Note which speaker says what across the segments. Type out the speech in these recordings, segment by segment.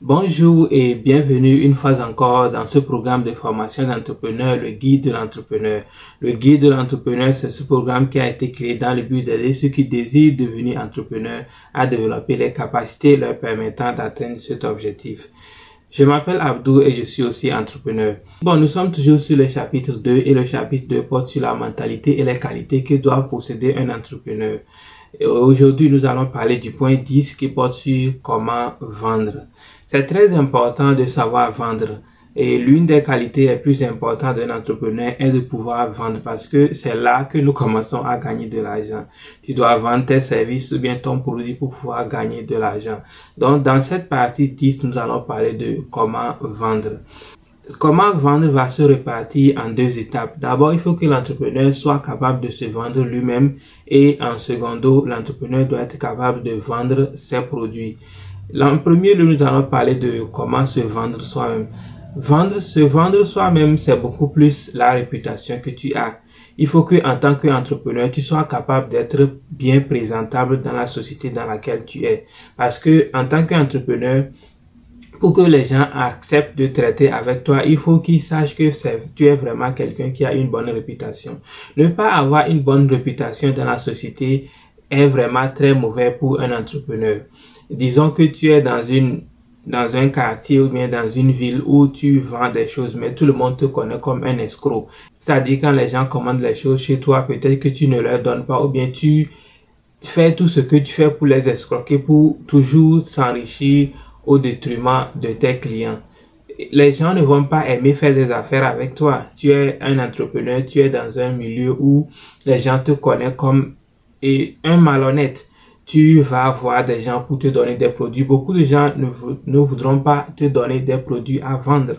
Speaker 1: Bonjour et bienvenue une fois encore dans ce programme de formation d'entrepreneur, le guide de l'entrepreneur. Le guide de l'entrepreneur, c'est ce programme qui a été créé dans le but d'aider ceux qui désirent devenir entrepreneurs à développer les capacités leur permettant d'atteindre cet objectif. Je m'appelle Abdou et je suis aussi entrepreneur. Bon, nous sommes toujours sur le chapitre 2 et le chapitre 2 porte sur la mentalité et les qualités que doit posséder un entrepreneur. Aujourd'hui, nous allons parler du point 10 qui porte sur comment vendre. C'est très important de savoir vendre. Et l'une des qualités les plus importantes d'un entrepreneur est de pouvoir vendre parce que c'est là que nous commençons à gagner de l'argent. Tu dois vendre tes services ou bien ton produit pour pouvoir gagner de l'argent. Donc, dans cette partie 10, nous allons parler de comment vendre. Comment vendre va se répartir en deux étapes. D'abord, il faut que l'entrepreneur soit capable de se vendre lui-même et en secondo, l'entrepreneur doit être capable de vendre ses produits. En premier lieu, nous allons parler de comment se vendre soi-même. Vendre, se vendre soi-même, c'est beaucoup plus la réputation que tu as. Il faut que, en tant qu'entrepreneur, tu sois capable d'être bien présentable dans la société dans laquelle tu es. Parce que, en tant qu'entrepreneur, pour que les gens acceptent de traiter avec toi, il faut qu'ils sachent que tu es vraiment quelqu'un qui a une bonne réputation. Ne pas avoir une bonne réputation dans la société est vraiment très mauvais pour un entrepreneur disons que tu es dans une dans un quartier ou bien dans une ville où tu vends des choses, mais tout le monde te connaît comme un escroc. C'est-à-dire quand les gens commandent les choses chez toi, peut-être que tu ne leur donnes pas ou bien tu fais tout ce que tu fais pour les escroquer pour toujours s'enrichir au détriment de tes clients. Les gens ne vont pas aimer faire des affaires avec toi. Tu es un entrepreneur, tu es dans un milieu où les gens te connaissent comme un malhonnête tu vas avoir des gens pour te donner des produits. Beaucoup de gens ne, ne voudront pas te donner des produits à vendre.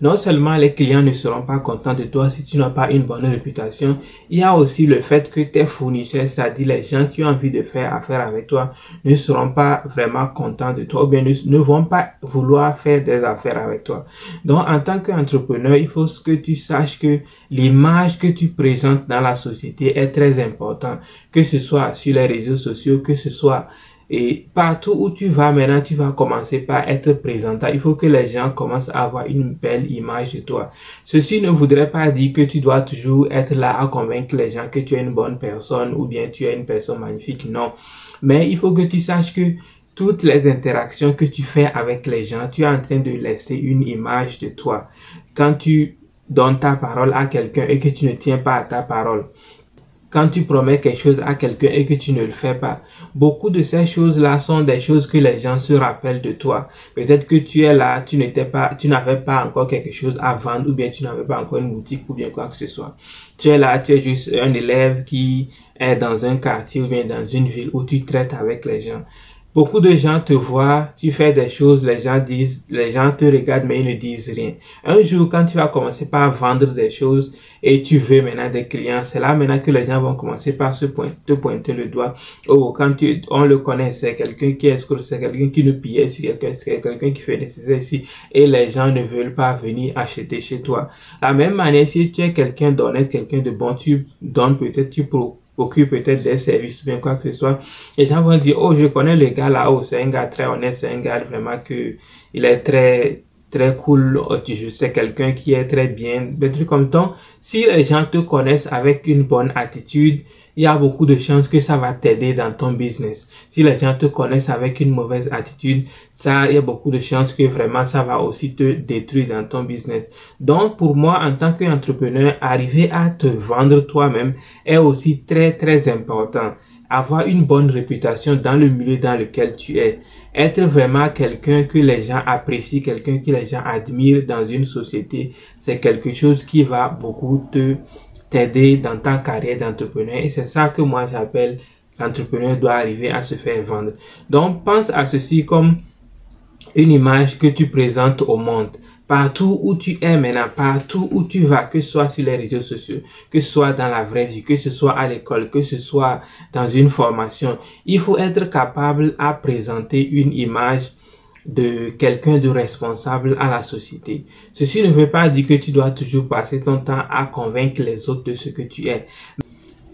Speaker 1: Non seulement les clients ne seront pas contents de toi si tu n'as pas une bonne réputation, il y a aussi le fait que tes fournisseurs, c'est-à-dire les gens qui ont envie de faire affaire avec toi, ne seront pas vraiment contents de toi ou bien ne, vont pas vouloir faire des affaires avec toi. Donc en tant qu'entrepreneur, il faut que tu saches que l'image que tu présentes dans la société est très importante, que ce soit sur les réseaux sociaux, que ce soit et partout où tu vas maintenant, tu vas commencer par être présentant. Il faut que les gens commencent à avoir une belle image de toi. Ceci ne voudrait pas dire que tu dois toujours être là à convaincre les gens que tu es une bonne personne ou bien tu es une personne magnifique. Non. Mais il faut que tu saches que toutes les interactions que tu fais avec les gens, tu es en train de laisser une image de toi. Quand tu donnes ta parole à quelqu'un et que tu ne tiens pas à ta parole, quand tu promets quelque chose à quelqu'un et que tu ne le fais pas. Beaucoup de ces choses-là sont des choses que les gens se rappellent de toi. Peut-être que tu es là, tu n'étais pas, tu n'avais pas encore quelque chose à vendre ou bien tu n'avais pas encore une boutique ou bien quoi que ce soit. Tu es là, tu es juste un élève qui est dans un quartier ou bien dans une ville où tu traites avec les gens. Beaucoup de gens te voient, tu fais des choses, les gens disent, les gens te regardent mais ils ne disent rien. Un jour, quand tu vas commencer par vendre des choses et tu veux maintenant des clients, c'est là maintenant que les gens vont commencer par se pointer, te pointer le doigt. Oh, quand tu, on le connaît, c'est quelqu'un qui est c'est quelqu'un qui nous pillait c'est quelqu'un qui fait des ici et les gens ne veulent pas venir acheter chez toi. La même manière, si tu es quelqu'un d'honnête, quelqu'un de bon, tu donnes peut-être, tu pro occupe peut-être des services ou bien quoi que ce soit, les gens vont dire, oh, je connais le gars là-haut, c'est un gars très honnête, c'est un gars vraiment que il est très, très cool, oh, je sais quelqu'un qui est très bien, des trucs comme ça. Si les gens te connaissent avec une bonne attitude, il y a beaucoup de chances que ça va t'aider dans ton business. Si les gens te connaissent avec une mauvaise attitude, ça, il y a beaucoup de chances que vraiment ça va aussi te détruire dans ton business. Donc, pour moi, en tant qu'entrepreneur, arriver à te vendre toi-même est aussi très, très important. Avoir une bonne réputation dans le milieu dans lequel tu es. Être vraiment quelqu'un que les gens apprécient, quelqu'un que les gens admirent dans une société, c'est quelque chose qui va beaucoup te t'aider dans ta carrière d'entrepreneur. Et c'est ça que moi j'appelle l'entrepreneur doit arriver à se faire vendre. Donc pense à ceci comme une image que tu présentes au monde. Partout où tu es maintenant, partout où tu vas, que ce soit sur les réseaux sociaux, que ce soit dans la vraie vie, que ce soit à l'école, que ce soit dans une formation, il faut être capable à présenter une image de quelqu'un de responsable à la société. Ceci ne veut pas dire que tu dois toujours passer ton temps à convaincre les autres de ce que tu es.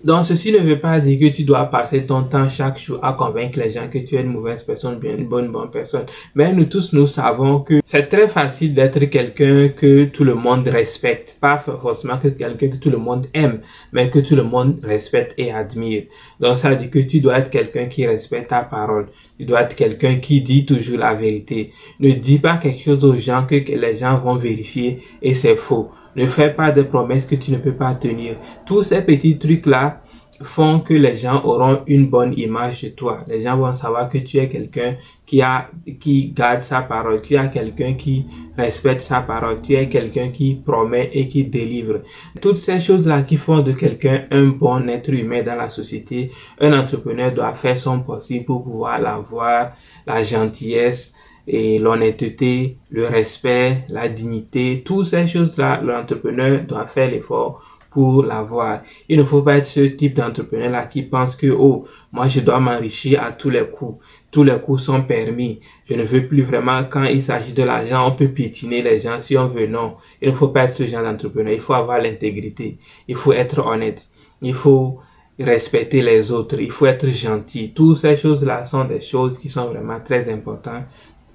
Speaker 1: Donc, ceci ne veut pas dire que tu dois passer ton temps chaque jour à convaincre les gens que tu es une mauvaise personne, bien une bonne, bonne personne. Mais nous tous, nous savons que c'est très facile d'être quelqu'un que tout le monde respecte. Pas forcément que quelqu'un que tout le monde aime, mais que tout le monde respecte et admire. Donc, ça veut dire que tu dois être quelqu'un qui respecte ta parole. Tu dois être quelqu'un qui dit toujours la vérité. Ne dis pas quelque chose aux gens que les gens vont vérifier et c'est faux. Ne fais pas de promesses que tu ne peux pas tenir. Tous ces petits trucs-là font que les gens auront une bonne image de toi. Les gens vont savoir que tu es quelqu'un qui a, qui garde sa parole, tu es quelqu'un qui respecte sa parole, tu es quelqu'un qui promet et qui délivre. Toutes ces choses-là qui font de quelqu'un un bon être humain dans la société, un entrepreneur doit faire son possible pour pouvoir l'avoir, la gentillesse, et l'honnêteté, le respect, la dignité, toutes ces choses-là, l'entrepreneur doit faire l'effort pour l'avoir. Il ne faut pas être ce type d'entrepreneur-là qui pense que, oh, moi je dois m'enrichir à tous les coups. Tous les coups sont permis. Je ne veux plus vraiment, quand il s'agit de l'argent, on peut piétiner les gens si on veut. Non, il ne faut pas être ce genre d'entrepreneur. Il faut avoir l'intégrité. Il faut être honnête. Il faut respecter les autres. Il faut être gentil. Toutes ces choses-là sont des choses qui sont vraiment très importantes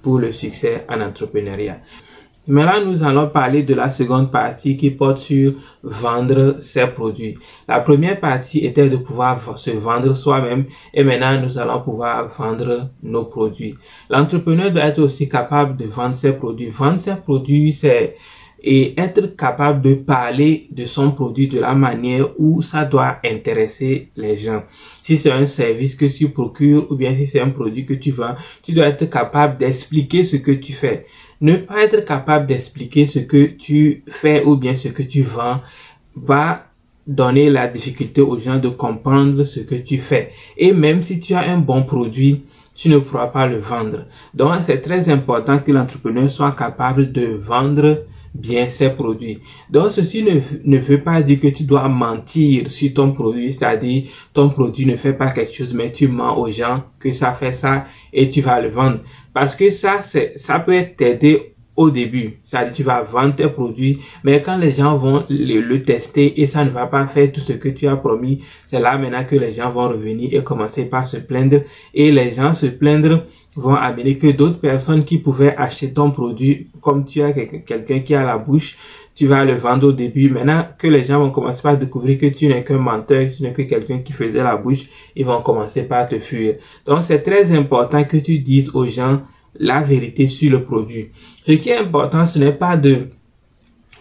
Speaker 1: pour le succès en entrepreneuriat. Maintenant, nous allons parler de la seconde partie qui porte sur vendre ses produits. La première partie était de pouvoir se vendre soi-même et maintenant nous allons pouvoir vendre nos produits. L'entrepreneur doit être aussi capable de vendre ses produits. Vendre ses produits, c'est et être capable de parler de son produit de la manière où ça doit intéresser les gens. Si c'est un service que tu procures ou bien si c'est un produit que tu vends, tu dois être capable d'expliquer ce que tu fais. Ne pas être capable d'expliquer ce que tu fais ou bien ce que tu vends va donner la difficulté aux gens de comprendre ce que tu fais. Et même si tu as un bon produit, tu ne pourras pas le vendre. Donc c'est très important que l'entrepreneur soit capable de vendre bien ses produits. Donc ceci ne, ne veut pas dire que tu dois mentir sur ton produit, c'est-à-dire ton produit ne fait pas quelque chose mais tu mens aux gens que ça fait ça et tu vas le vendre. Parce que ça, c'est, ça peut t'aider au début. C'est-à-dire tu vas vendre tes produits, mais quand les gens vont le, tester et ça ne va pas faire tout ce que tu as promis, c'est là maintenant que les gens vont revenir et commencer par se plaindre. Et les gens se plaindre vont amener que d'autres personnes qui pouvaient acheter ton produit, comme tu as quelqu'un qui a la bouche, tu vas le vendre au début. Maintenant que les gens vont commencer par découvrir que tu n'es qu'un menteur, tu n'es que quelqu'un qui faisait la bouche, ils vont commencer par te fuir. Donc c'est très important que tu dises aux gens la vérité sur le produit. Ce qui est important, ce n'est pas de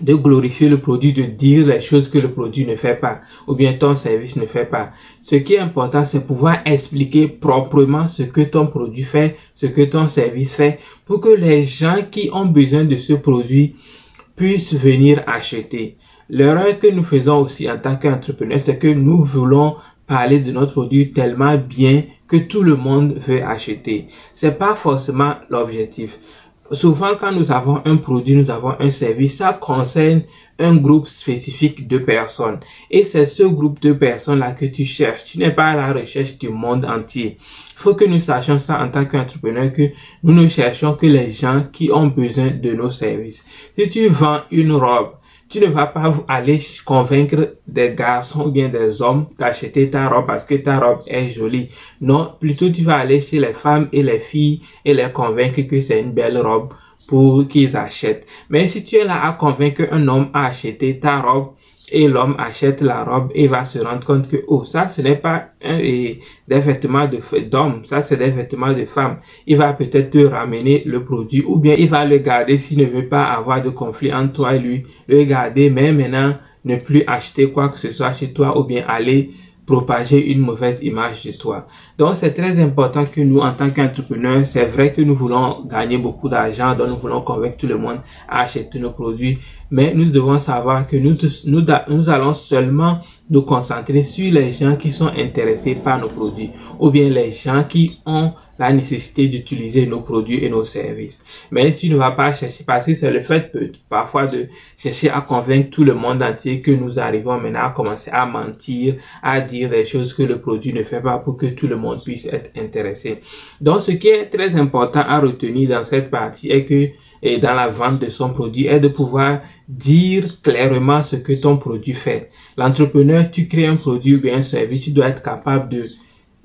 Speaker 1: de glorifier le produit, de dire les choses que le produit ne fait pas, ou bien ton service ne fait pas. Ce qui est important, c'est pouvoir expliquer proprement ce que ton produit fait, ce que ton service fait, pour que les gens qui ont besoin de ce produit puissent venir acheter. L'erreur que nous faisons aussi en tant qu'entrepreneur, c'est que nous voulons parler de notre produit tellement bien que tout le monde veut acheter. C'est pas forcément l'objectif souvent quand nous avons un produit, nous avons un service, ça concerne un groupe spécifique de personnes. Et c'est ce groupe de personnes-là que tu cherches. Tu n'es pas à la recherche du monde entier. Il faut que nous sachions ça en tant qu'entrepreneur, que nous ne cherchons que les gens qui ont besoin de nos services. Si tu vends une robe, tu ne vas pas aller convaincre des garçons ou bien des hommes d'acheter ta robe parce que ta robe est jolie. Non, plutôt tu vas aller chez les femmes et les filles et les convaincre que c'est une belle robe pour qu'ils achètent. Mais si tu es là à convaincre un homme à acheter ta robe, et l'homme achète la robe et va se rendre compte que oh ça ce n'est pas des vêtements de d'homme ça c'est des vêtements de femme il va peut-être te ramener le produit ou bien il va le garder s'il ne veut pas avoir de conflit entre toi et lui. Le garder mais maintenant ne plus acheter quoi que ce soit chez toi ou bien aller propager une mauvaise image de toi. Donc c'est très important que nous, en tant qu'entrepreneurs, c'est vrai que nous voulons gagner beaucoup d'argent, donc nous voulons convaincre tout le monde à acheter nos produits, mais nous devons savoir que nous, nous, nous allons seulement nous concentrer sur les gens qui sont intéressés par nos produits, ou bien les gens qui ont la nécessité d'utiliser nos produits et nos services. Mais tu ne vas pas chercher, parce que c'est le fait parfois de chercher à convaincre tout le monde entier que nous arrivons maintenant à commencer à mentir, à dire des choses que le produit ne fait pas pour que tout le monde puisse être intéressé. Donc ce qui est très important à retenir dans cette partie est que et dans la vente de son produit est de pouvoir dire clairement ce que ton produit fait. L'entrepreneur, tu crées un produit ou bien un service, tu dois être capable de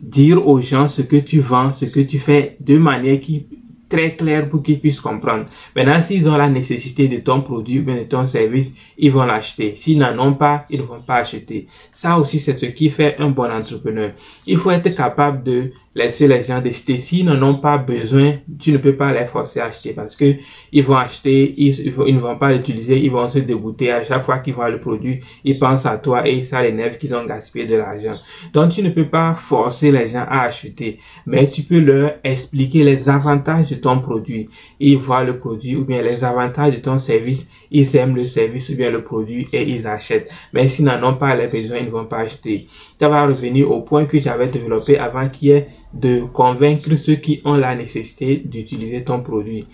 Speaker 1: dire aux gens ce que tu vends, ce que tu fais de manière qui très clair pour qu'ils puissent comprendre. Maintenant, s'ils ont la nécessité de ton produit de ton service, ils vont l'acheter. S'ils n'en ont pas, ils ne vont pas acheter. Ça aussi, c'est ce qui fait un bon entrepreneur. Il faut être capable de laisser les gens décider. S'ils n'en ont pas besoin, tu ne peux pas les forcer à acheter parce que ils vont acheter, ils, ne vont pas l'utiliser, ils vont se dégoûter à chaque fois qu'ils voient le produit, ils pensent à toi et ça les nerfs qu'ils ont gaspillé de l'argent. Donc tu ne peux pas forcer les gens à acheter, mais tu peux leur expliquer les avantages de ton produit. Ils voient le produit ou bien les avantages de ton service, ils aiment le service ou bien le produit et ils achètent. Mais s'ils n'en ont pas les besoins, ils ne vont pas acheter. Ça va revenir au point que j'avais développé avant qui est de convaincre ceux qui ont la nécessité d'utiliser ton produit.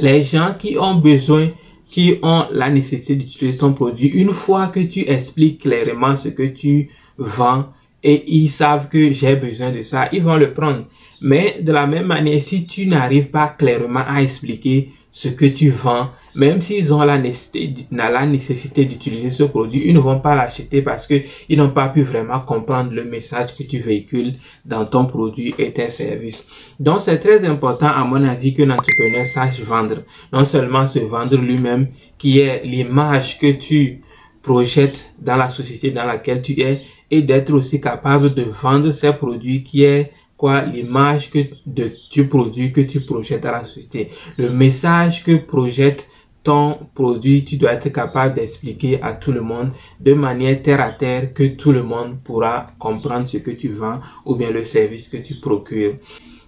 Speaker 1: Les gens qui ont besoin, qui ont la nécessité d'utiliser ton produit, une fois que tu expliques clairement ce que tu vends et ils savent que j'ai besoin de ça, ils vont le prendre. Mais de la même manière, si tu n'arrives pas clairement à expliquer ce que tu vends, même s'ils ont la nécessité, d'utiliser ce produit, ils ne vont pas l'acheter parce que ils n'ont pas pu vraiment comprendre le message que tu véhicules dans ton produit et tes services. Donc, c'est très important, à mon avis, qu'un entrepreneur sache vendre. Non seulement se vendre lui-même, qui est l'image que tu projettes dans la société dans laquelle tu es, et d'être aussi capable de vendre ces produits qui est quoi l'image que de tu produis que tu projettes à la société le message que projette produit, tu dois être capable d'expliquer à tout le monde de manière terre à terre que tout le monde pourra comprendre ce que tu vends ou bien le service que tu procures.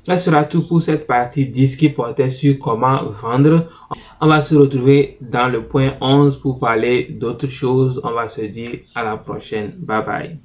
Speaker 1: Ça sera tout pour cette partie 10 qui portait sur comment vendre. On va se retrouver dans le point 11 pour parler d'autres choses. On va se dire à la prochaine. Bye bye.